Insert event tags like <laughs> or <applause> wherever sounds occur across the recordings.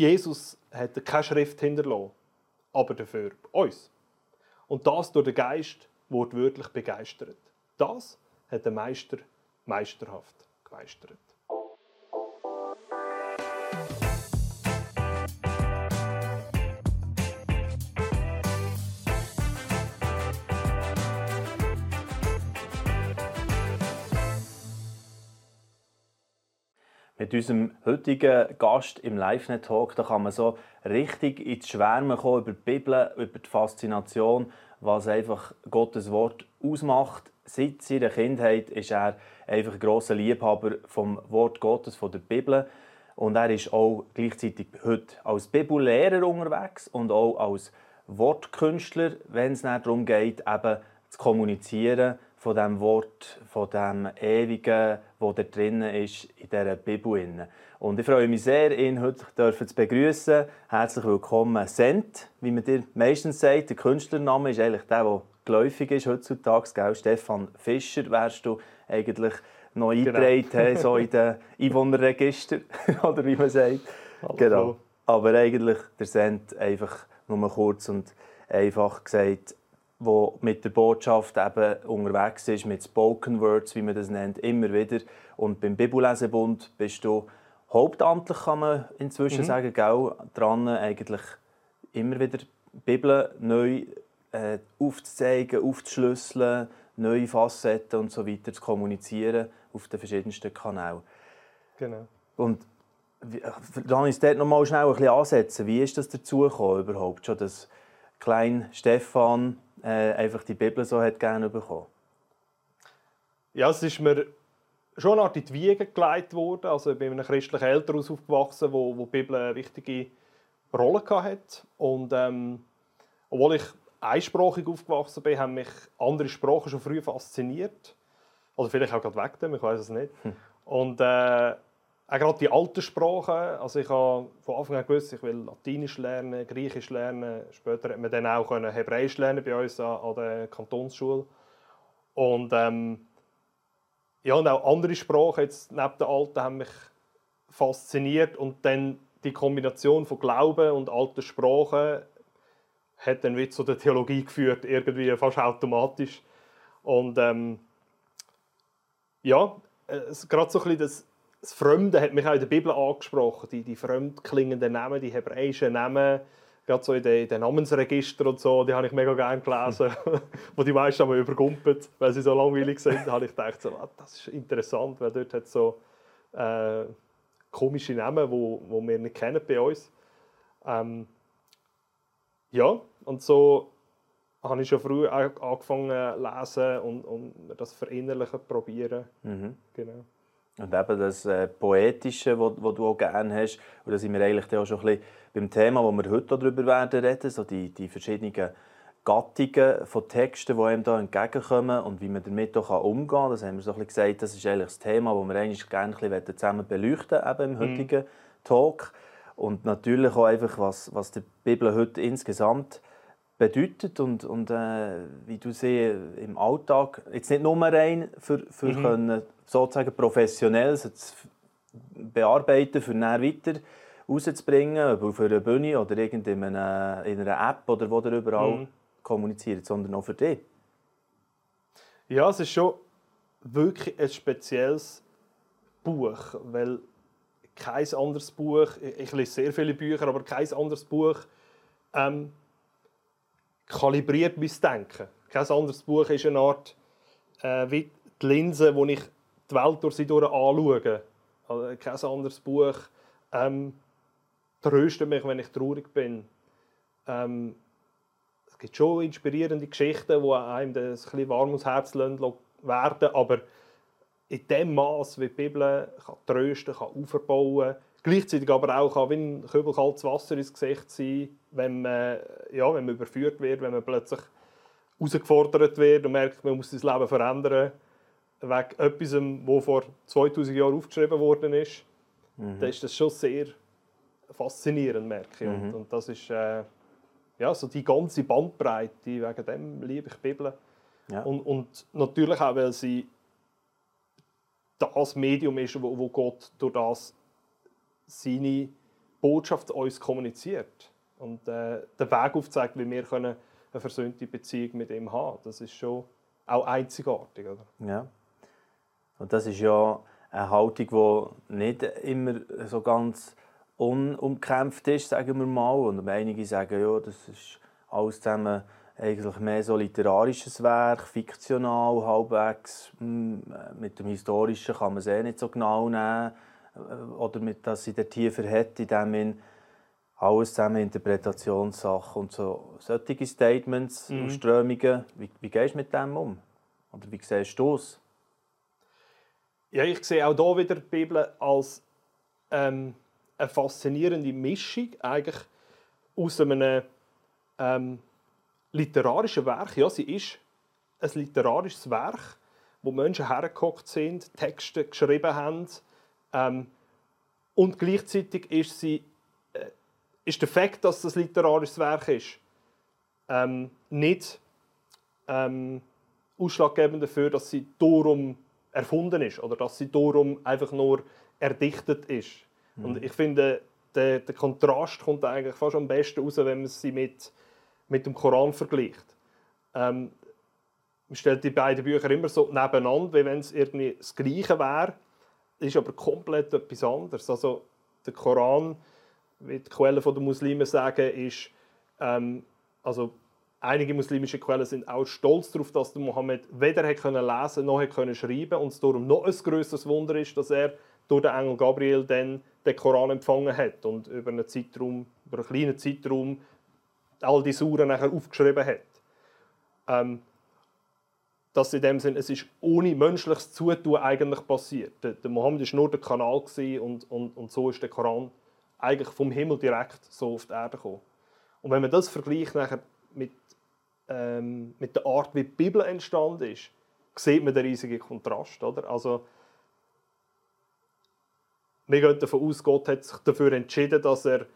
Jesus hat keine Schrift hinterlassen, aber dafür uns. Und das durch den Geist wortwörtlich begeistert. Das hat der Meister meisterhaft gemeistert. Mit unserem heutigen Gast im LiveNet-Talk da kann man so richtig ins Schwärmen kommen über die Bibel, über die Faszination, was einfach Gottes Wort ausmacht. Seit seiner Kindheit ist er einfach ein grosser Liebhaber vom Wort Gottes, von der Bibel. Und er ist auch gleichzeitig heute als Bibellehrer unterwegs und auch als Wortkünstler, wenn es darum geht, eben zu kommunizieren von dem Wort, von dem Ewigen, wo da drinnen ist in dieser Bibel. Und ich freue mich sehr, ihn heute zu begrüßen. Herzlich willkommen, Sent, wie man dir meistens sagt. Der Künstlername ist eigentlich der, der geläufig ist heutzutage. Gell? Stefan Fischer wärst du eigentlich noch genau. eingetragen, so in den <laughs> Einwohnerregister, <laughs> oder wie man sagt. Hallo. Genau. Aber eigentlich der Sent einfach nur kurz und einfach gesagt, wo mit der Botschaft eben unterwegs ist, mit Spoken Words, wie man das nennt, immer wieder. Und beim Bibellesebund bist du hauptamtlich, kann man inzwischen mhm. sagen, gell, dran, eigentlich immer wieder Bibel neu äh, aufzuzeigen, aufzuschlüsseln, neue Facetten und so weiter zu kommunizieren auf den verschiedensten Kanälen. Genau. Und dann ist dort noch mal schnell ein bisschen ansetzen. Wie ist das dazu gekommen überhaupt schon, dass klein Stefan äh, einfach die Bibel so hat gerne bekommen? Ja, es ist mir schon eine Art in die Wiege gelegt worden. Also ich bin in einem christlichen Elternhaus aufgewachsen, wo, wo die Bibel eine wichtige Rolle hatte. Und ähm, obwohl ich einsprachig aufgewachsen bin, haben mich andere Sprachen schon früh fasziniert. Oder vielleicht auch gerade weg dem, ich weiß es nicht. Hm. Und äh, auch gerade die alten Sprachen, also ich habe von Anfang an gewusst, ich will Latinisch lernen, Griechisch lernen. Später hat man dann auch Hebräisch lernen bei uns an, der Kantonsschule. Und ähm, ja, und auch andere Sprachen jetzt neben den alten haben mich fasziniert und dann die Kombination von Glauben und alten Sprachen hat dann wieder zu der Theologie geführt, irgendwie fast automatisch. Und ähm, ja, gerade so ein bisschen das das Fremde hat mich auch in der Bibel angesprochen, die, die fremd klingenden Namen, die hebräischen Namen, gerade so in den, in den Namensregistern und so, die habe ich mega gerne gelesen, <laughs> wo die meisten aber übergumpelt, weil sie so langweilig sind. Da habe ich gedacht, so, ah, das ist interessant, weil dort hat so äh, komische Namen, wo, wo wir nicht kennen bei uns. Ähm, ja, und so habe ich schon früh angefangen zu lesen und, und das verinnerlichen probieren. Mhm. Genau. Und eben das äh, Poetische, das du auch gerne hast, und da sind wir eigentlich auch schon ein bisschen beim Thema, wo wir heute darüber werden reden, so die, die verschiedenen Gattungen von Texten, die einem da entgegenkommen und wie man damit auch umgehen kann. Das haben wir so ein bisschen gesagt, das ist eigentlich das Thema, das wir eigentlich gerne ein bisschen zusammen beleuchten eben im mhm. heutigen Talk. Und natürlich auch einfach, was, was die Bibel heute insgesamt bedeutet und, und äh, wie du sie im Alltag, jetzt nicht nur rein für, für mhm. können, sozusagen professionell zu bearbeiten, für dann weiter rauszubringen, ob auf einer Bühne oder in einer, in einer App oder wo ihr überall mhm. kommuniziert, sondern auch für dich. Ja, es ist schon wirklich ein spezielles Buch, weil kein anderes Buch, ich lese sehr viele Bücher, aber kein anderes Buch ähm, kalibriert mein Denken. Kein anderes Buch ist eine Art äh, wie die Linse, wo ich die Welt durch sie durch anschaue. Also kein anderes Buch ähm, tröstet mich, wenn ich traurig bin. Ähm, es gibt schon inspirierende Geschichten, die einem ein bisschen warm ums Herz werden aber in dem Maß, wie die Bibel kann trösten kann, aufbauen gleichzeitig aber auch kann wie ein Kübel kaltes Wasser ins Gesicht sein, wenn man, ja, wenn man überführt wird, wenn man plötzlich herausgefordert wird und merkt, man muss sein Leben verändern wegen etwas, das vor 2000 Jahren aufgeschrieben worden ist, mhm. dann ist das schon sehr faszinierend, merke ich. Mhm. Und, und, das ist äh, ja, so die ganze Bandbreite, wegen dem liebe ich die Bibel. Ja. Und, und natürlich auch, weil sie das Medium ist, wo, wo Gott durch das seine Botschaft uns kommuniziert und äh, den Weg aufzeigt, wie wir können eine versöhnte Beziehung mit ihm haben. Das ist schon auch einzigartig, oder? Ja. Und das ist ja eine Haltung, die nicht immer so ganz unumkämpft ist, sagen wir mal. Und einige sagen, ja, das ist alles zusammen eigentlich mehr so literarisches Werk, fiktional, halbwegs. Hm, mit dem Historischen kann man es eh nicht so genau nehmen. Oder mit, dass sie der tiefer hat, in dem in alles zusammen Interpretationssachen und so. Solche Statements mhm. und Strömungen, wie, wie gehst du mit dem um? Oder wie siehst du es? Ja, ich sehe auch hier wieder die Bibel als ähm, eine faszinierende Mischung eigentlich aus einem ähm, literarischen Werk. Ja, sie ist ein literarisches Werk, wo Menschen hergekocht sind, Texte geschrieben haben. Ähm, und gleichzeitig ist, sie, äh, ist der Fakt, dass das ein literarisches Werk ist, ähm, nicht ähm, ausschlaggebend dafür, dass sie darum erfunden ist oder dass sie darum einfach nur erdichtet ist. Mhm. Und ich finde, der, der, Kontrast kommt eigentlich fast am besten raus, wenn man sie mit, mit dem Koran vergleicht. Ähm, man stellt die beiden Bücher immer so nebeneinander, wie wenn es irgendwie das Gleiche wäre. Ist aber komplett etwas anderes. Also der Koran, wie die Quellen der Muslime sagen, ist ähm, also Einige muslimische Quellen sind auch stolz darauf, dass der Mohammed weder lesen konnte noch können schreiben und es darum noch ein größeres Wunder ist, dass er durch den Engel Gabriel dann den Koran empfangen hat und über einen Zeitraum, über einen kleinen Zeitraum all die Suren nachher aufgeschrieben hat. Ähm, dass in dem Sinn, es ist ohne menschliches Zutun eigentlich passiert. Der, der Mohammed war nur der Kanal und, und, und so ist der Koran eigentlich vom Himmel direkt so auf die Erde gekommen. Und wenn man das vergleicht nachher mit, ähm, mit der Art, wie die Bibel entstanden ist, sieht man den riesigen Kontrast. Oder? Also, wir gehen davon aus, Gott hat sich dafür entschieden, dass er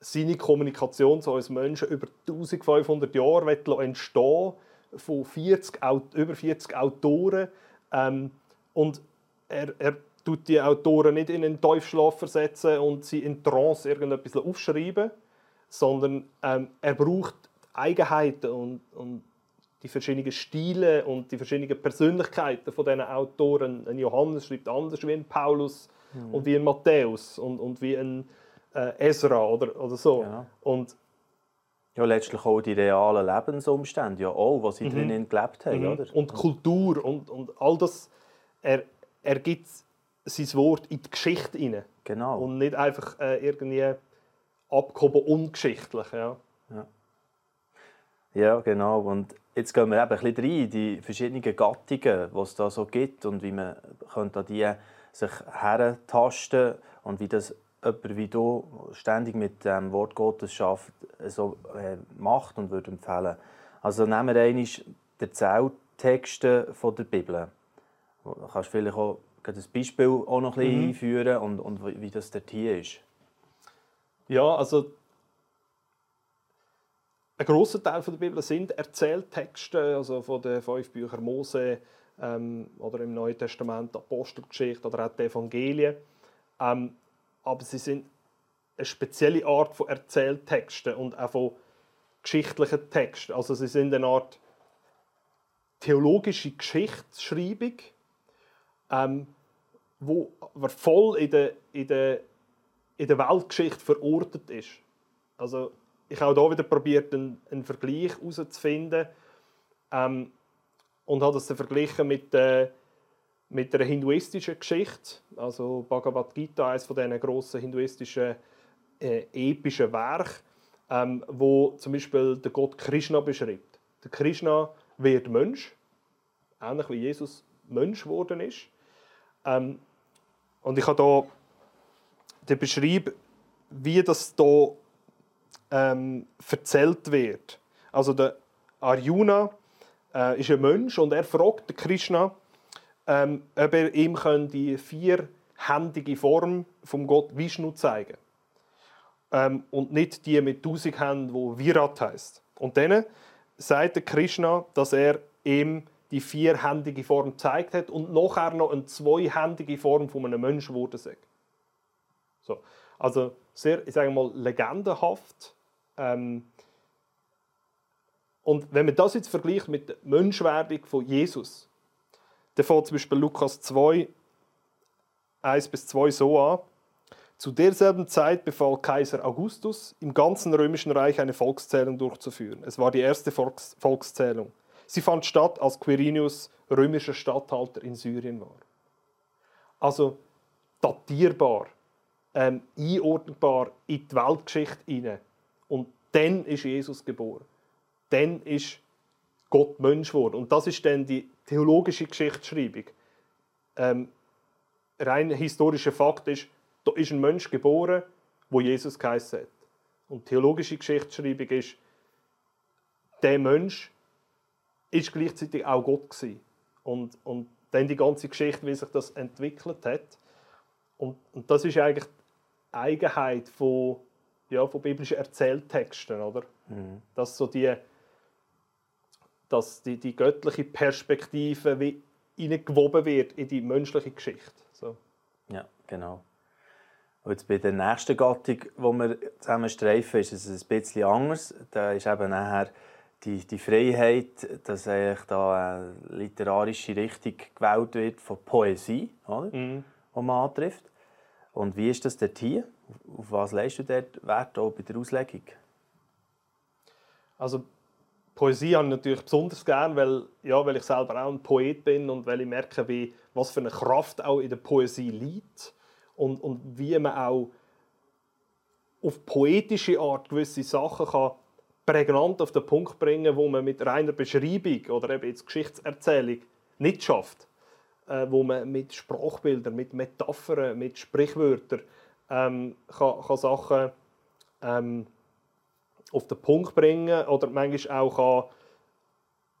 seine Kommunikation zu uns Menschen über 1500 Jahre entstehen von 40, über 40 Autoren. Ähm, und er, er tut die Autoren nicht in einen Teufschlaf versetzen und sie in Trance irgendetwas aufschreiben, sondern ähm, er braucht Eigenheiten und, und die verschiedenen Stile und die verschiedenen Persönlichkeiten von diesen Autoren. Ein Johannes schreibt anders wie ein Paulus mhm. und wie ein Matthäus und, und wie ein äh, Ezra oder, oder so. Ja. Und ja, letztlich auch die realen Lebensumstände, ja auch, was sie mhm. drinnen gelebt haben. Mhm. Oder? Und Kultur und, und all das, er, er gibt sein Wort in die Geschichte hinein. Genau. Und nicht einfach äh, irgendwie abgehoben ungeschichtlich. Ja. ja. Ja, genau. Und jetzt gehen wir eben ein bisschen rein, die verschiedenen Gattungen, die es da so gibt und wie man könnte an die sich herentasten und wie das jemand wie du ständig mit dem Wort Gottes schafft, so äh, macht und würde empfehlen. Also nehmen wir einmal die Zelltexte von der Bibel. Du kannst vielleicht auch ein Beispiel auch noch ein bisschen mhm. einführen und, und wie das dort hier ist. Ja, also ein großer Teil der Bibel sind Erzähltexte, also von den fünf Büchern Mose ähm, oder im Neuen Testament Apostelgeschichte oder auch die Evangelien. Ähm, aber sie sind eine spezielle Art von Erzähltexten und auch von geschichtlichen Texten. Also sie sind eine Art theologische Geschichtsschreibung, ähm, wo voll in der, in, der, in der Weltgeschichte verortet ist. Also ich habe auch hier wieder probiert, einen, einen Vergleich herauszufinden ähm, und habe das dann verglichen mit, äh, mit einer hinduistischen Geschichte. Also Bhagavad Gita, eines von diesen grossen hinduistischen äh, epischen Werken, ähm, wo zum Beispiel der Gott Krishna beschreibt. Der Krishna wird Mensch, ähnlich wie Jesus Mensch geworden ist. Ähm, und ich habe hier den wie das hier ähm, erzählt wird. Also der Arjuna äh, ist ein Mensch und er fragt Krishna, ähm, ob er ihm die vierhändige Form vom Gott Vishnu zeigen ähm, und nicht die mit tausend Händen, wo Virat heißt. Und dann sagt der Krishna, dass er ihm die vierhändige Form gezeigt hat und nachher noch eine zweihändige Form von einem Menschen wurde. So. Also sehr, ich sage mal, legendenhaft. Ähm, und wenn man das jetzt vergleicht mit der Menschwerdung von Jesus, dann fängt zum Beispiel Lukas 2, 1 bis 2 so an. Zu derselben Zeit befahl Kaiser Augustus, im ganzen römischen Reich eine Volkszählung durchzuführen. Es war die erste Volks Volkszählung. Sie fand statt, als Quirinius römischer Statthalter in Syrien war. Also datierbar, ähm, einordnbar in die Weltgeschichte hinein. Und dann ist Jesus geboren. Dann ist Gott Mensch geworden. Und das ist dann die theologische Geschichtsschreibung. Ähm, rein historischer Fakt ist, da ist ein Mensch geboren, wo Jesus geheißen hat. Und theologische Geschichtsschreibung ist, der Mensch ist gleichzeitig auch Gott gewesen. Und, und dann die ganze Geschichte, wie sich das entwickelt hat. Und, und das ist eigentlich die Eigenheit von, ja, von biblischen Erzähltexten, oder? Mhm. Dass so die, dass die, die göttliche Perspektive wie hineingewoben wird in die menschliche Geschichte. So. Ja, genau. Und jetzt bei der nächsten Gattung, die wir zusammen streifen, ist es ein bisschen anders. Da ist eben nachher die, die Freiheit, dass eigentlich da eine literarische Richtung gewählt wird von Poesie, oder? Mhm. die man antrifft. Und wie ist das dort hier? Auf was leistest du dort Wert auch bei der Auslegung? Also Poesie habe ich natürlich besonders gern, weil, ja, weil ich selber auch ein Poet bin und weil ich merke, wie, was für eine Kraft auch in der Poesie liegt und, und wie man auch auf poetische Art gewisse Sachen kann prägnant auf den Punkt bringen, wo man mit reiner Beschreibung oder eben jetzt Geschichtserzählung nicht schafft, äh, wo man mit Sprachbildern, mit Metaphern, mit Sprichwörtern ähm, kann, kann Sachen ähm, auf den Punkt bringen oder manchmal auch kann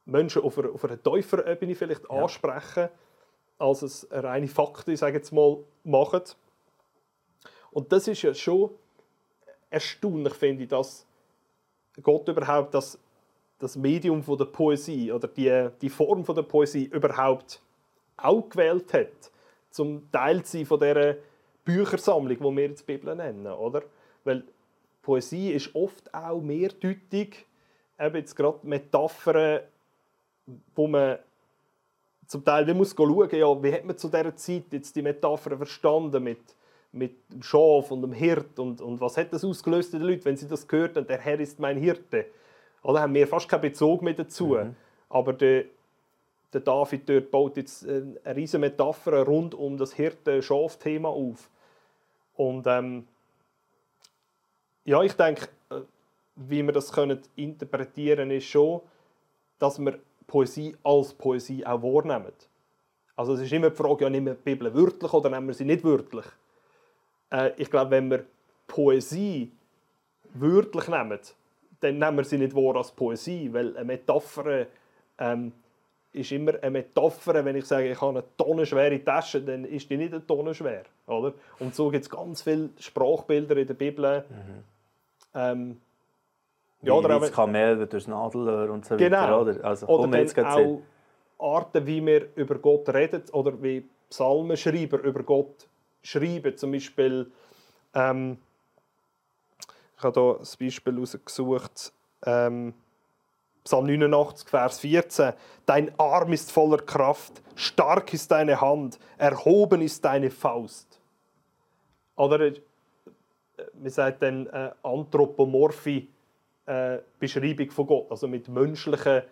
Menschen auf einer, auf einer tieferen Ebene vielleicht ja. ansprechen, als es reine Fakten, sage jetzt mal, machen. Und das ist ja schon erstaunlich, finde ich, dass Gott überhaupt das, das Medium von der Poesie oder die, die Form von der Poesie überhaupt auch gewählt hat, zum Teil zu sein von dieser Büchersammlung, die wir jetzt die Bibel nennen, oder? Weil Poesie ist oft auch mehrdeutig, eben jetzt gerade Metaphern, wo man zum Teil wie muss schauen, ja, wie hat man zu dieser Zeit jetzt die Metaphern verstanden mit, mit dem Schaf und dem Hirt und, und was hat das ausgelöst in den Leuten, wenn sie das gehört haben, der Herr ist mein Hirte. Oder haben wir fast keinen Bezug mehr dazu. Mhm. Aber der, der David dort baut jetzt eine riesige Metapher rund um das Hirte-Schaf-Thema auf. Und ähm, ja, ich denke, äh, wie wir das können interpretieren ist schon, dass wir Poesie als Poesie auch wahrnehmen. Also es ist immer die Frage, ja, nehmen wir die Bibel wörtlich oder nehmen wir sie nicht wörtlich? Äh, ich glaube, wenn wir Poesie wörtlich nehmen, dann nehmen wir sie nicht wahr als Poesie, weil eine Metapher ähm, ist immer eine Metapher, wenn ich sage, ich habe eine tonnenschwere Tasche, dann ist die nicht eine Tonne schwer. Oder? Und so gibt es ganz viele Sprachbilder in der Bibel. Mhm. Ähm, ja, oder das Kamel durchs Nadelöhr und so genau. weiter. Oder, also, oder jetzt auch sehen. Arten, wie wir über Gott reden oder wie Psalmenschreiber über Gott schreiben. Zum Beispiel, ähm, ich habe hier ein Beispiel herausgesucht, ähm, Psalm 89, Vers 14. Dein Arm ist voller Kraft, stark ist deine Hand, erhoben ist deine Faust. Oder äh, man sagt dann äh, anthropomorphe äh, Beschreibung von Gott, also mit menschlichen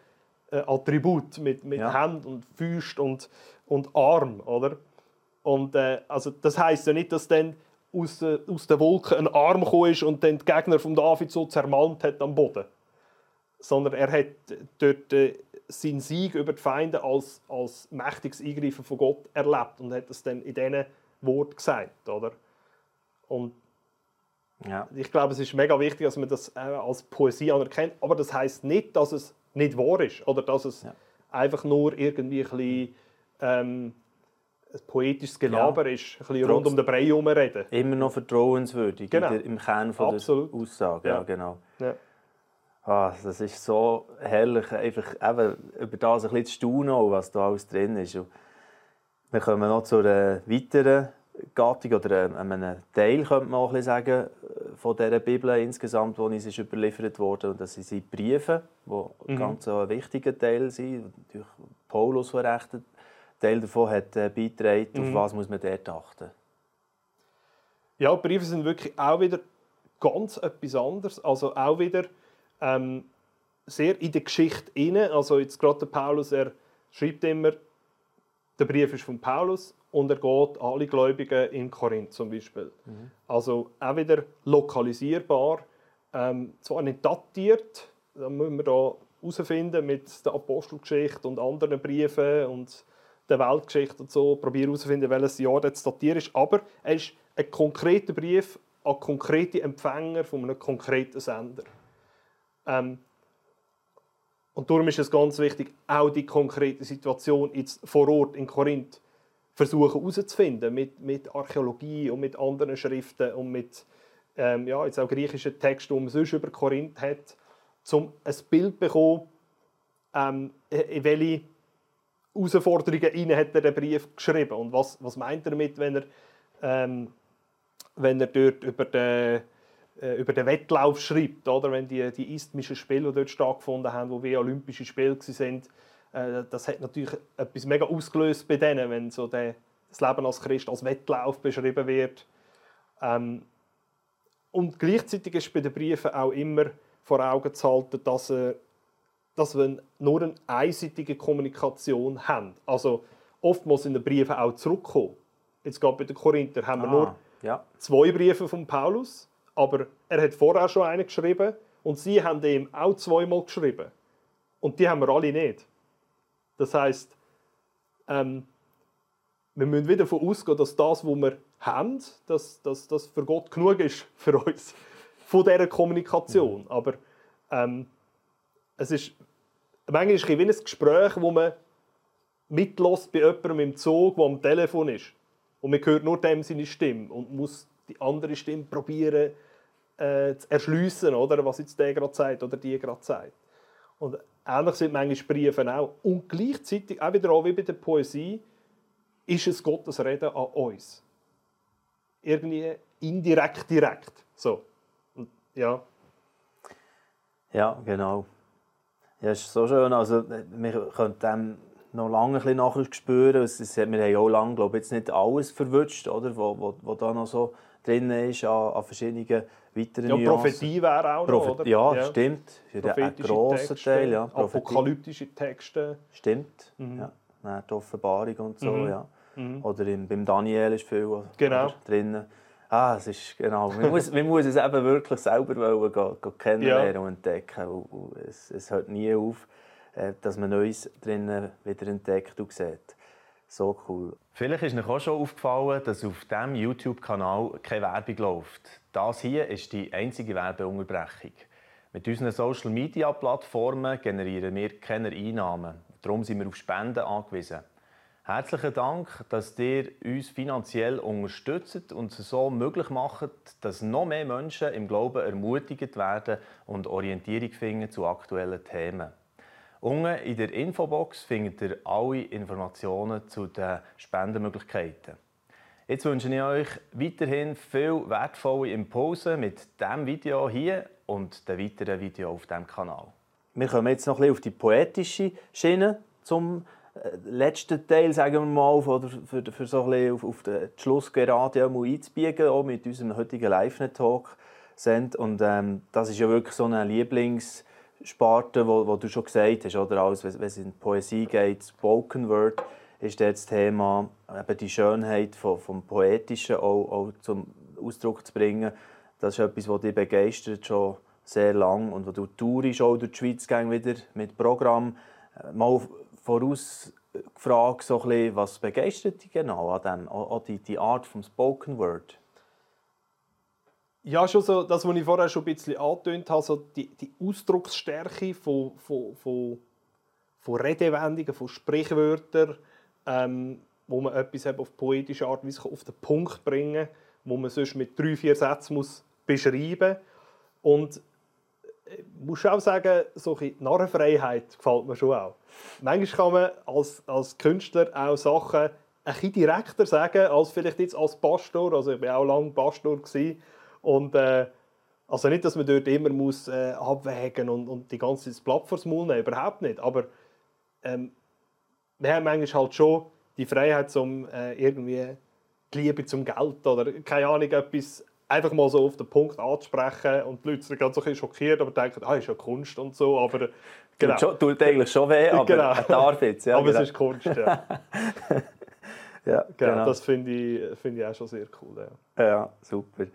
äh, Attribut, mit, mit ja. Hand und Füßen und, und Arm, oder? Und äh, also das heißt ja nicht, dass dann aus, äh, aus der Wolke ein Arm gekommen ist und dann die Gegner von David so zermalmt hat am Boden sondern er hat dort äh, seinen Sieg über die Feinde als, als mächtiges Eingreifen von Gott erlebt und hat es dann in diesen Worten gesagt, oder? Und ja. ich glaube, es ist mega wichtig, dass man das äh, als Poesie anerkennt, aber das heißt nicht, dass es nicht wahr ist oder dass es ja. einfach nur irgendwie ein bisschen, ähm, ein poetisches Gelaber ja. ist, ein bisschen rund um den Brei herumreden. Immer noch vertrauenswürdig genau. im Kern von Absolut. der Aussage. Ja, genau. Ah, das ist so herrlich, einfach eben über das ein bisschen zu staunen, was da alles drin ist. Und wir kommen noch zu einer weiteren Gattung oder einem Teil, könnte man auch sagen, von dieser Bibel insgesamt, die uns ist überliefert wurde. Und das sind Briefe, die mhm. ganz ein wichtiger Teil sind. Durch Paulus verrechnet. Teil davon hat äh, beigetragen. Mhm. Auf was muss man dort achten? Ja, Briefe sind wirklich auch wieder ganz etwas anderes. Also auch wieder ähm, sehr in der Geschichte inne. Also jetzt gerade der Paulus, er schreibt immer, der Brief ist von Paulus und er geht alle Gläubigen in Korinth zum Beispiel. Mhm. Also auch wieder lokalisierbar, ähm, zwar nicht datiert, da müssen wir da herausfinden mit der Apostelgeschichte und anderen Briefen und der Weltgeschichte und so, probieren herauszufinden, welches Jahr das datiert ist, aber er ist ein konkreter Brief an konkrete Empfänger von einem konkreten Sender. Ähm, und darum ist es ganz wichtig, auch die konkrete Situation jetzt vor Ort in Korinth versuchen herauszufinden mit, mit Archäologie und mit anderen Schriften und mit ähm, ja, jetzt auch griechischen Texten, die man sonst über Korinth hat, um ein Bild zu bekommen, ähm, in welche Herausforderungen hat er den Brief geschrieben und was, was meint er damit, wenn er, ähm, wenn er dort über den über den Wettlauf schreibt, oder? wenn die, die isthmischen Spiele, die dort stattgefunden haben, wo wie Olympische Spiele waren, äh, das hat natürlich etwas mega ausgelöst bei denen, wenn so der, das Leben als Christ als Wettlauf beschrieben wird. Ähm, und gleichzeitig ist bei den Briefen auch immer vor Augen zu halten, dass, äh, dass wir nur eine einseitige Kommunikation haben. Also oftmals in den Briefen auch zurückkommen. Jetzt gerade bei den Korinther haben wir ah, nur ja. zwei Briefe von Paulus aber er hat vorher schon einen geschrieben und sie haben ihm auch zweimal geschrieben. Und die haben wir alle nicht. Das heißt, ähm, wir müssen wieder davon ausgehen, dass das, was wir haben, dass, das für Gott genug ist <laughs> für uns. Von dieser Kommunikation. Mhm. Aber ähm, es ist manchmal ist es wie ein Gespräch, wo man mitlässt bei jemandem im Zug, der am Telefon ist. Und man hört nur dem seine Stimme und muss die andere Stimme probieren äh, zu erschliessen, oder? was jetzt der gerade sagt oder die gerade sagt. Und ähnlich sind manchmal Briefe auch. Und gleichzeitig, auch wieder auch wie bei der Poesie, ist es Gottes Reden an uns. Irgendwie indirekt, direkt. So. Und, ja. Ja, genau. Ja, es ist so schön. Also, wir können dem noch lange ein bisschen nachspüren. wir haben auch lange, glaube ich, jetzt nicht alles verwünscht, oder? Wo, wo, wo da noch so drin ist an, an verschiedenen weiteren ja, Nuancen. Prophetie wäre auch noch, oder? Ja, ja. stimmt. Das ist ein grosser Teil. Ja. Apokalyptische Texte. Stimmt. Mhm. Ja. Die Offenbarung und so, mhm. ja. Mhm. Oder im, beim Daniel ist viel genau. drin. Ah, es ist genau. Man muss, man muss es eben wirklich selber wollen, gehen, gehen kennenlernen ja. und entdecken. Und, und es, es hört nie auf, äh, dass man Neues drinnen wieder entdeckt und sieht. So cool. Vielleicht ist euch auch schon aufgefallen, dass auf diesem YouTube-Kanal keine Werbung läuft. Das hier ist die einzige Werbeunterbrechung. Mit unseren Social-Media-Plattformen generieren wir keine Einnahmen. Darum sind wir auf Spenden angewiesen. Herzlichen Dank, dass ihr uns finanziell unterstützt und es so möglich macht, dass noch mehr Menschen im Glauben ermutigt werden und Orientierung finden zu aktuellen Themen. Unten in der Infobox findet ihr alle Informationen zu den Spendenmöglichkeiten. Jetzt wünsche ich euch weiterhin viel wertvolle Impulse mit diesem Video hier und den weiteren Videos auf diesem Kanal. Wir kommen jetzt noch ein bisschen auf die poetische Schiene zum äh, letzten Teil, sagen wir mal, oder für, für so ein bisschen auf, auf den Schluss gerade einzubiegen, auch mit unserem heutigen Live-Talk. Und ähm, das ist ja wirklich so ein Lieblings- Sparte, wo, wo du schon gesagt hast, oder alles, wenn es in Poesie geht, Spoken Word, ist das Thema, eben die Schönheit vom, vom Poetischen auch, auch zum Ausdruck zu bringen. Das ist etwas, das dich begeistert schon sehr lang und wo du tourist auch durch die Schweiz wieder mit Programm. Äh, mal voraus gefragt, so bisschen, was begeistert dich genau an dem, an die, die Art vom Spoken Word? Ja, schon so, das, was ich vorher schon ein bisschen angetönt habe, so die, die Ausdrucksstärke von, von, von, von Redewendungen, von Sprichwörtern, ähm, wo man etwas auf poetische Art Weise auf den Punkt bringen kann, wo man sonst mit drei, vier Sätzen muss beschreiben muss. Und ich äh, muss auch sagen, solche Narrenfreiheit gefällt mir schon auch. Manchmal kann man als, als Künstler auch Sachen ein bisschen direkter sagen, als vielleicht jetzt als Pastor. Also ich war auch lange Pastor. Gewesen. Und äh, also nicht, dass man dort immer muss, äh, abwägen und, und die ganze Zeit Blatt vors Maul nehmen, überhaupt nicht. Aber ähm, wir haben manchmal halt schon die Freiheit, um äh, irgendwie die Liebe zum Geld oder keine Ahnung, etwas einfach mal so auf den Punkt anzusprechen und die Leute sind ganz so ein schockiert, aber denken, ah, ist ja Kunst und so, aber genau. Tut, schon, tut eigentlich schon weh, aber genau. darf jetzt. Ja, aber genau. es ist Kunst, ja. <laughs> ja, genau. genau. Das finde ich, find ich auch schon sehr cool, ja. Ja, super.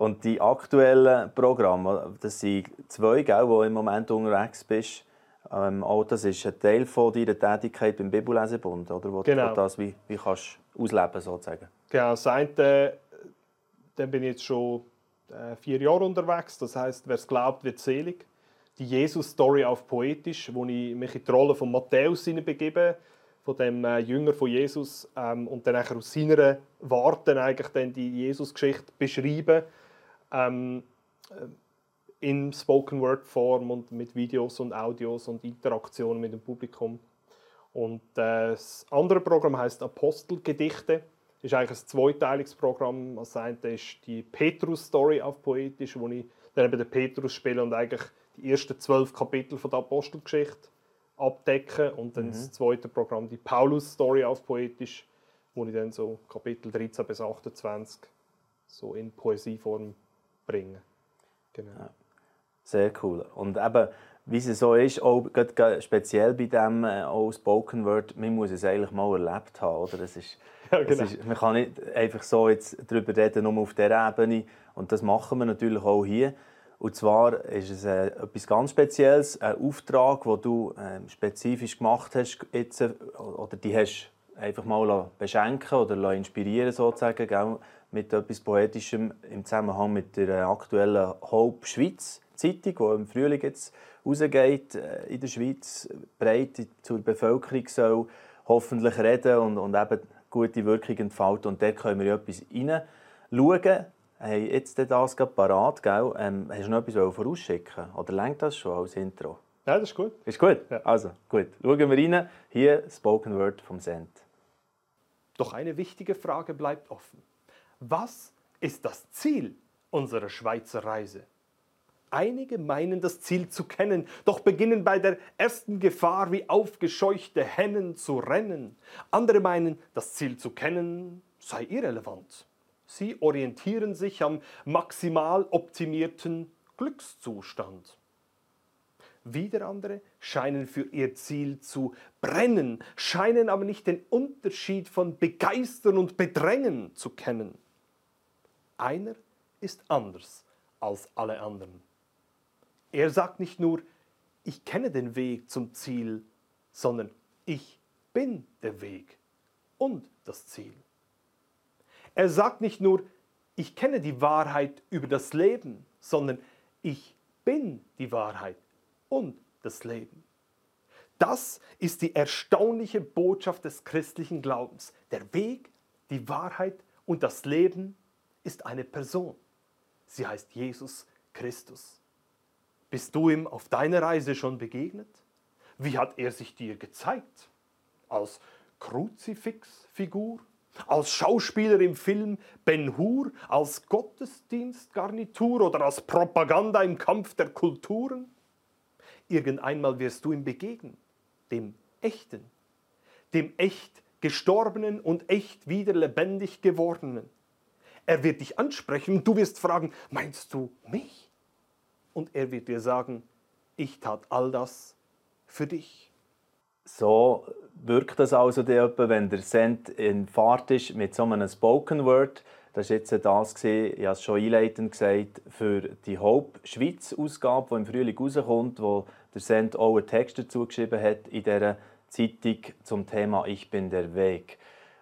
Und die aktuellen Programme, das sind zwei, gell, wo im Moment unterwegs bist. Ähm, auch das ist ein Teil von deiner Tätigkeit beim Bibellesebund, oder? Wo genau. du das wie, wie kannst ausleben sozusagen. Genau, das eine, dann bin ich jetzt schon äh, vier Jahre unterwegs. Das heißt, wer es glaubt, wird selig. Die Jesus-Story auf Poetisch, wo ich mich in die Rolle von Matthäus begebe, von dem äh, Jünger von Jesus, ähm, und dann aus seiner Worten eigentlich dann die Jesus-Geschichte beschreiben ähm, äh, in Spoken Word Form und mit Videos und Audios und Interaktionen mit dem Publikum. Und äh, das andere Programm heißt Apostelgedichte. Das ist eigentlich ein zweiteiliges Programm. Das eine ist die Petrus-Story auf Poetisch, wo ich dann eben den Petrus spiele und eigentlich die ersten zwölf Kapitel von der Apostelgeschichte abdecke. Und dann mhm. das zweite Programm, die Paulus-Story auf Poetisch, wo ich dann so Kapitel 13 bis 28 so in Poesieform bringen. Genau. Ja. Sehr cool. Und eben, wie es so ist, auch speziell bei dem äh, auch Spoken Word, man muss es eigentlich mal erlebt haben. Oder? Das ist, <laughs> ja, genau. ist, man kann nicht einfach so jetzt darüber reden, nur auf dieser Ebene. Und das machen wir natürlich auch hier. Und zwar ist es äh, etwas ganz Spezielles, ein Auftrag, den du äh, spezifisch gemacht hast, jetzt, äh, oder die hast einfach mal beschenken oder inspirieren sozusagen, gell? Mit etwas Poetischem im Zusammenhang mit der aktuellen Hope Schweiz Zeitung, die im Frühling jetzt rausgeht äh, in der Schweiz, breit zur Bevölkerung soll hoffentlich reden und, und eben gute Wirkung entfalten. Und dort können wir etwas hineinschauen. Hey, jetzt das gerade parat, gell? Ähm, hast du noch etwas vorausschicken Oder lenkt das schon als Intro? Ja, das ist gut. Ist gut? Ja. Also, gut. Schauen wir rein. Hier Spoken Word vom Send. Doch eine wichtige Frage bleibt offen. Was ist das Ziel unserer Schweizer Reise? Einige meinen das Ziel zu kennen, doch beginnen bei der ersten Gefahr wie aufgescheuchte Hennen zu rennen. Andere meinen, das Ziel zu kennen sei irrelevant. Sie orientieren sich am maximal optimierten Glückszustand. Wieder andere scheinen für ihr Ziel zu brennen, scheinen aber nicht den Unterschied von begeistern und bedrängen zu kennen. Einer ist anders als alle anderen. Er sagt nicht nur, ich kenne den Weg zum Ziel, sondern ich bin der Weg und das Ziel. Er sagt nicht nur, ich kenne die Wahrheit über das Leben, sondern ich bin die Wahrheit und das Leben. Das ist die erstaunliche Botschaft des christlichen Glaubens. Der Weg, die Wahrheit und das Leben ist eine Person. Sie heißt Jesus Christus. Bist du ihm auf deiner Reise schon begegnet? Wie hat er sich dir gezeigt? Als Kruzifixfigur? Als Schauspieler im Film Ben Hur? Als Gottesdienstgarnitur oder als Propaganda im Kampf der Kulturen? Irgendeinmal wirst du ihm begegnen, dem Echten, dem echt Gestorbenen und echt wieder lebendig gewordenen er wird dich ansprechen und du wirst fragen, meinst du mich? Und er wird dir sagen, ich tat all das für dich. So wirkt das also wenn der Send in Fahrt ist mit so einem Spoken Word. Das war jetzt das, ich habe es schon einleitend gesagt, für die Hope Schweiz Ausgabe, die im Frühling rauskommt, wo der Send auch einen Text dazu geschrieben hat in dieser Zeitung zum Thema «Ich bin der Weg».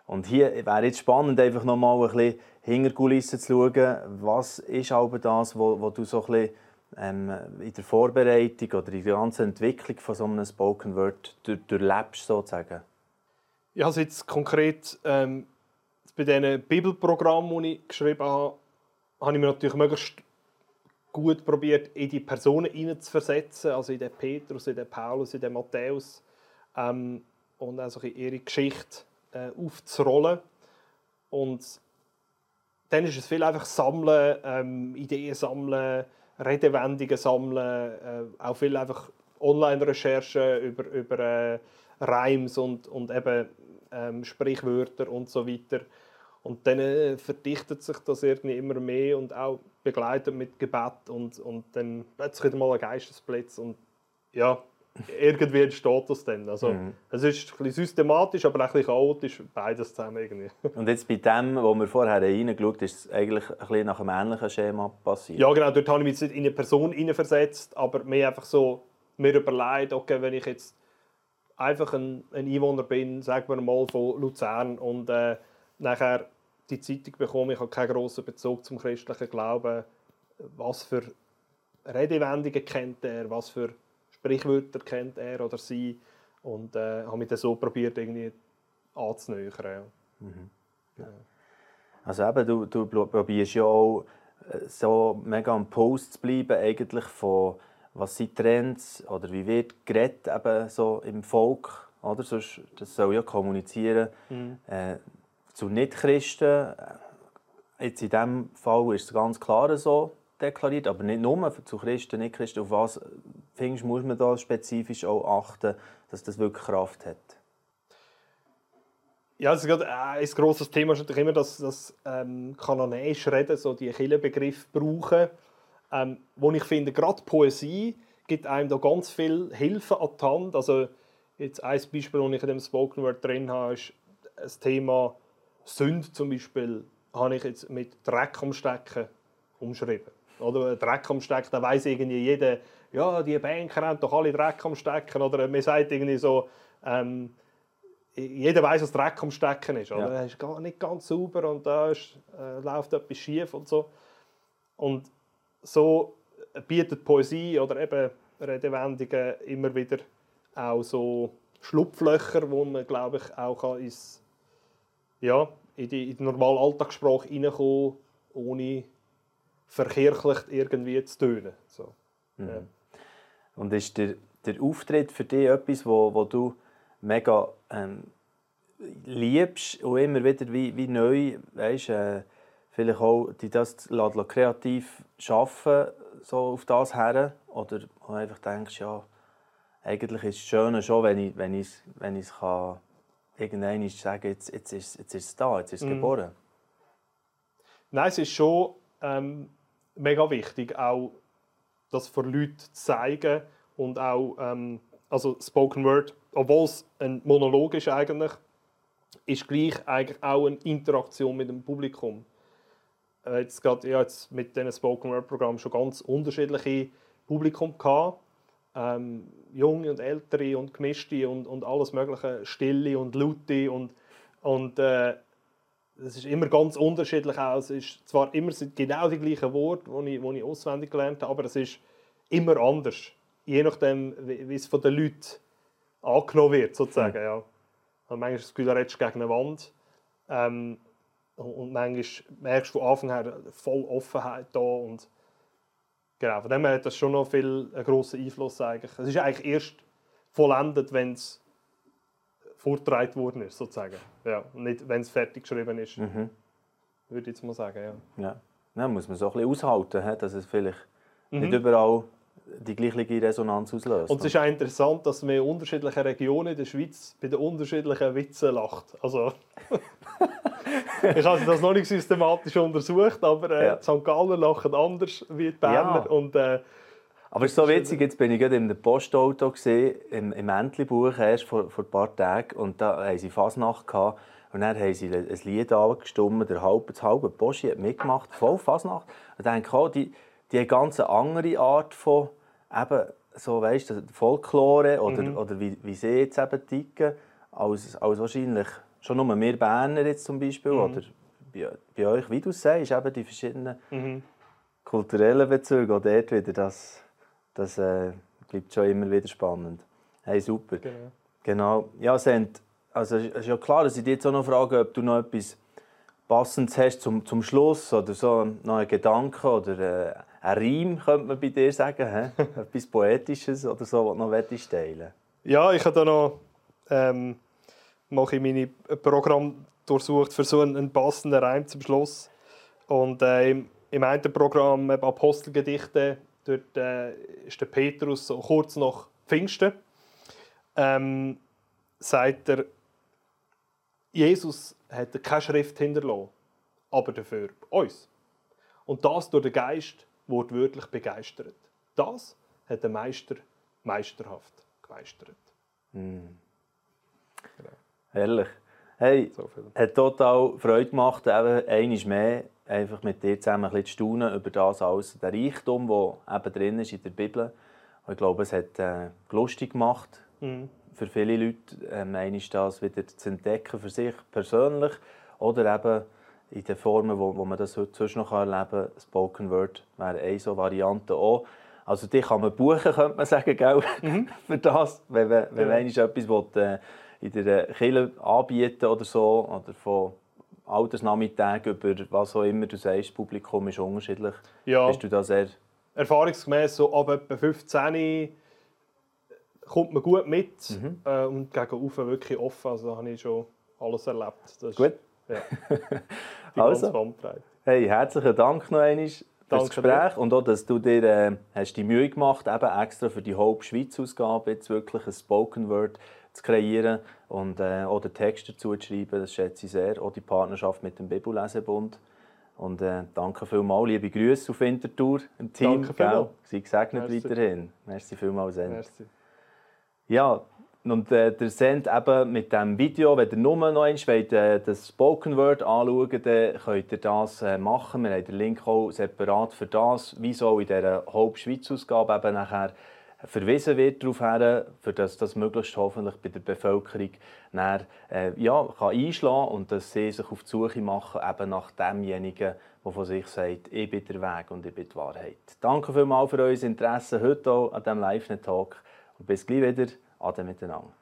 Und hier wäre jetzt spannend, einfach noch mal ein bisschen hinter Kulissen zu schauen. Was ist aber das, was du so ein ähm, in der Vorbereitung oder in der ganzen Entwicklung von so einem Spoken Word durch, durchlebst, sozusagen? Ich habe jetzt konkret ähm, bei diesen Bibelprogrammen, die ich geschrieben habe, habe ich mir natürlich möglichst gut probiert, in die Personen hineinzuversetzen, also in den Petrus, in den Paulus, in den Matthäus ähm, und also in ihre Geschichte äh, aufzurollen. Und dann ist es viel einfach sammeln, ähm, Ideen sammeln, Redewendungen sammeln, äh, auch viel einfach Online-Recherchen über, über äh, Reims und, und eben ähm, Sprichwörter und so weiter. Und dann äh, verdichtet sich das irgendwie immer mehr und auch begleitet mit Gebet und, und dann plötzlich wieder mal ein Geistesblitz und ja, irgendwie entsteht das dann. Also, mhm. Es ist ein bisschen systematisch, aber auch ein bisschen chaotisch, beides zusammen irgendwie. <laughs> Und jetzt bei dem, wo wir vorher reingeschaut haben, ist es eigentlich ein bisschen nach einem ähnlichen Schema passiert? Ja genau, dort habe ich mich nicht in eine Person hineinversetzt, aber mir einfach so mir überlegt, okay, wenn ich jetzt einfach ein, ein Einwohner bin, sagen wir mal von Luzern und äh, nachher die Zeitung bekomme, ich habe keinen grossen Bezug zum christlichen Glauben, was für Redewendungen kennt er, was für Sprichwörter kennt er oder sie und äh, habe mich dann so probiert irgendwie anzunähern. Mhm. Ja. Also eben, du, du probierst ja auch äh, so mega am Post zu bleiben eigentlich von was sind Trends oder wie wird geredet eben so im Volk, oder? Sonst, das soll ja kommunizieren mhm. äh, zu Nichtchristen. Jetzt in diesem Fall ist es ganz klar so deklariert, aber nicht nur zu Christen, Nichtchristen. Auf was findest, muss man da spezifisch auch achten, dass das wirklich Kraft hat? Ja, es ist gerade äh, ein grosses Thema ist natürlich immer, dass das ähm, kanonäisch reden, so die Kirchenbegriff brauchen ähm, wo ich finde, gerade Poesie gibt einem da ganz viel Hilfe an die Hand. Also jetzt ein Beispiel, das ich in dem Spoken Word drin habe, ist das Thema Sünde zum Beispiel, habe ich jetzt mit Dreck am Stecken umschrieben. Oder Dreck am Stecken, da weiß irgendwie jeder, ja, die Banker haben doch alle Dreck am Stecken. Oder man sagt irgendwie so, ähm, jeder weiß, was Dreck am Stecken ist. Oder? Ja. Das ist gar nicht ganz sauber und da ist, äh, läuft etwas schief und so. Und so bietet Poesie oder eben Redewendungen immer wieder auch so Schlupflöcher, wo man, glaube ich, auch ins, ja, in die, in die normale Alltagssprache reinkommen ohne verkirchlicht irgendwie zu tönen. So. Mhm. Und ist der, der Auftritt für dich etwas, wo, wo du mega ähm, liebst und immer wieder wie, wie neu, weißt, äh, vielleicht auch die das kreativ schaffen so auf das her oder einfach denkst ja eigentlich ist es schön schon wenn ich wenn ich wenn ich es kann irgendwann sagen jetzt jetzt ist jetzt ist es da jetzt ist es mm. geboren nein es ist schon ähm, mega wichtig auch das für Leute zu zeigen und auch ähm, also Spoken Word obwohl es ein Monolog ist eigentlich ist gleich eigentlich auch eine Interaktion mit dem Publikum äh, jetzt gerade, ja, jetzt mit diesem Spoken Word Programm schon ganz unterschiedliche Publikum gehabt. Ähm, junge und ältere und gemischte und, und alles mögliche, stille und laute und, und äh, es ist immer ganz unterschiedlich. Es ist zwar immer genau die gleichen Worte, die ich, ich auswendig gelernt habe, aber es ist immer anders. Je nachdem, wie, wie es von den Leuten angenommen wird, sozusagen. Mhm. Ja. Also manchmal das Gefühl, du redest gegen eine Wand. Ähm, und manchmal merkst du von Anfang her voll Offenheit da. Und genau, von dem her hat das schon noch viel einen grossen Einfluss. Eigentlich. Es ist eigentlich erst vollendet, wenn es vorgetragen worden ist, sozusagen. Ja, nicht, wenn es fertig geschrieben ist. Mhm. Würde ich jetzt mal sagen, ja. Ja, ja muss man so ein bisschen aushalten, dass es vielleicht mhm. nicht überall die gleiche Resonanz auslöst. Und es ist auch interessant, dass man in unterschiedlichen Regionen der Schweiz bei den unterschiedlichen Witzen lacht. Also, <laughs> ich habe das noch nicht systematisch untersucht, aber äh, ja. die St. Galler lachen anders wie die Berner. Ja. Und, äh, aber es ist so witzig, jetzt bin ich gerade in einem Postauto gesehen, im, im Entlebuch erst vor, vor ein paar Tagen und da haben sie Fasnacht gehabt. Und dann haben sie ein Lied angestimmt, der halbe, das halbe Boschi hat mitgemacht, voll Fasnacht. Und dann denke ich, oh, die, die ganz andere Art von eben so, weißt Folklore oder, mhm. oder wie, wie sie jetzt eben ticken, als, als wahrscheinlich schon nur wir Berner jetzt zum Beispiel mhm. oder bei, bei euch, wie du sagst, eben die verschiedenen mhm. kulturellen Bezüge, auch dort wieder, das, das äh, bleibt schon immer wieder spannend. Hey, super. Genau. genau. Ja, Sent, also es ist ja klar, dass ich dich jetzt auch noch frage, ob du noch etwas Passendes hast zum, zum Schluss oder so noch einen Gedanken oder äh, ein Reim, könnte man bei dir sagen, <laughs> etwas Poetisches oder so, was du noch teilen Ja, ich habe da noch ähm, mache ich meine Programm durchsucht für so einen passenden Reim zum Schluss. Und äh, im, im einen Programm Apostelgedichte, dort äh, ist der Petrus so kurz nach Pfingsten, ähm, sagt er, Jesus hat keine Schrift hinterlassen, aber dafür uns. Und das durch den Geist wurde wirklich begeistert. Das hat der Meister meisterhaft gemeistert. Mm. Genau. Herrlich. Hey, so hat total Freude gemacht, eben einmal mehr einfach mit dir zusammen ein bisschen zu staunen über das alles, der Reichtum, der eben drin ist in der Bibel. Und ich glaube, es hat äh, lustig gemacht mhm. für viele Leute, ähm, das wieder zu entdecken für sich persönlich oder eben in den Formen, wo, wo man das heute sonst noch erleben kann. Spoken Word wäre eine so Variante auch. Also die kann man buchen, könnte man sagen, gell? Mhm. <laughs> für das, wenn, wenn, wenn ja. man etwas will, äh, in der Kirche anbieten oder so, oder von Altersnachmittag über was auch immer du sagst, das Publikum ist unterschiedlich. Ja. Bist du da sehr... Erfahrungsgemäß so ab etwa 15 kommt man gut mit mhm. äh, und gegen Ufer wirklich offen. Also da habe ich schon alles erlebt. Das gut. ja, <laughs> die also, hey, herzlichen Dank noch einmal für das Gespräch dir. und auch, dass du dir äh, hast die Mühe gemacht hast, eben extra für die Hope Schweiz Ausgabe jetzt wirklich ein Spoken Word zu kreieren und äh, auch den Text dazu zu schreiben. Das schätze ich sehr. Auch die Partnerschaft mit dem Bibellesebund. Und äh, danke vielmals, liebe Grüße auf Winterthur im Team. Danke vielmals. Sei gesegnet Merci. weiterhin. Merci vielmals, Send. Merci. Ja, und äh, der Send eben mit diesem Video, wenn ihr nur noch einmal wollt, äh, das Spoken Word anschauen dann könnt ihr das äh, machen. Wir haben den Link auch separat für das, wie so in dieser Haupt-Schweiz-Ausgabe eben nachher verwiesen wird darauf hin, für das das möglichst hoffentlich bei der Bevölkerung dann, äh, ja, kann einschlagen und dass sie sich auf die Suche machen eben nach demjenigen, der von sich sagt, ich bin der Weg und ich bin die Wahrheit. Danke vielmals für euer Interesse heute auch an diesem Live-Talk und bis gleich wieder. Ade miteinander.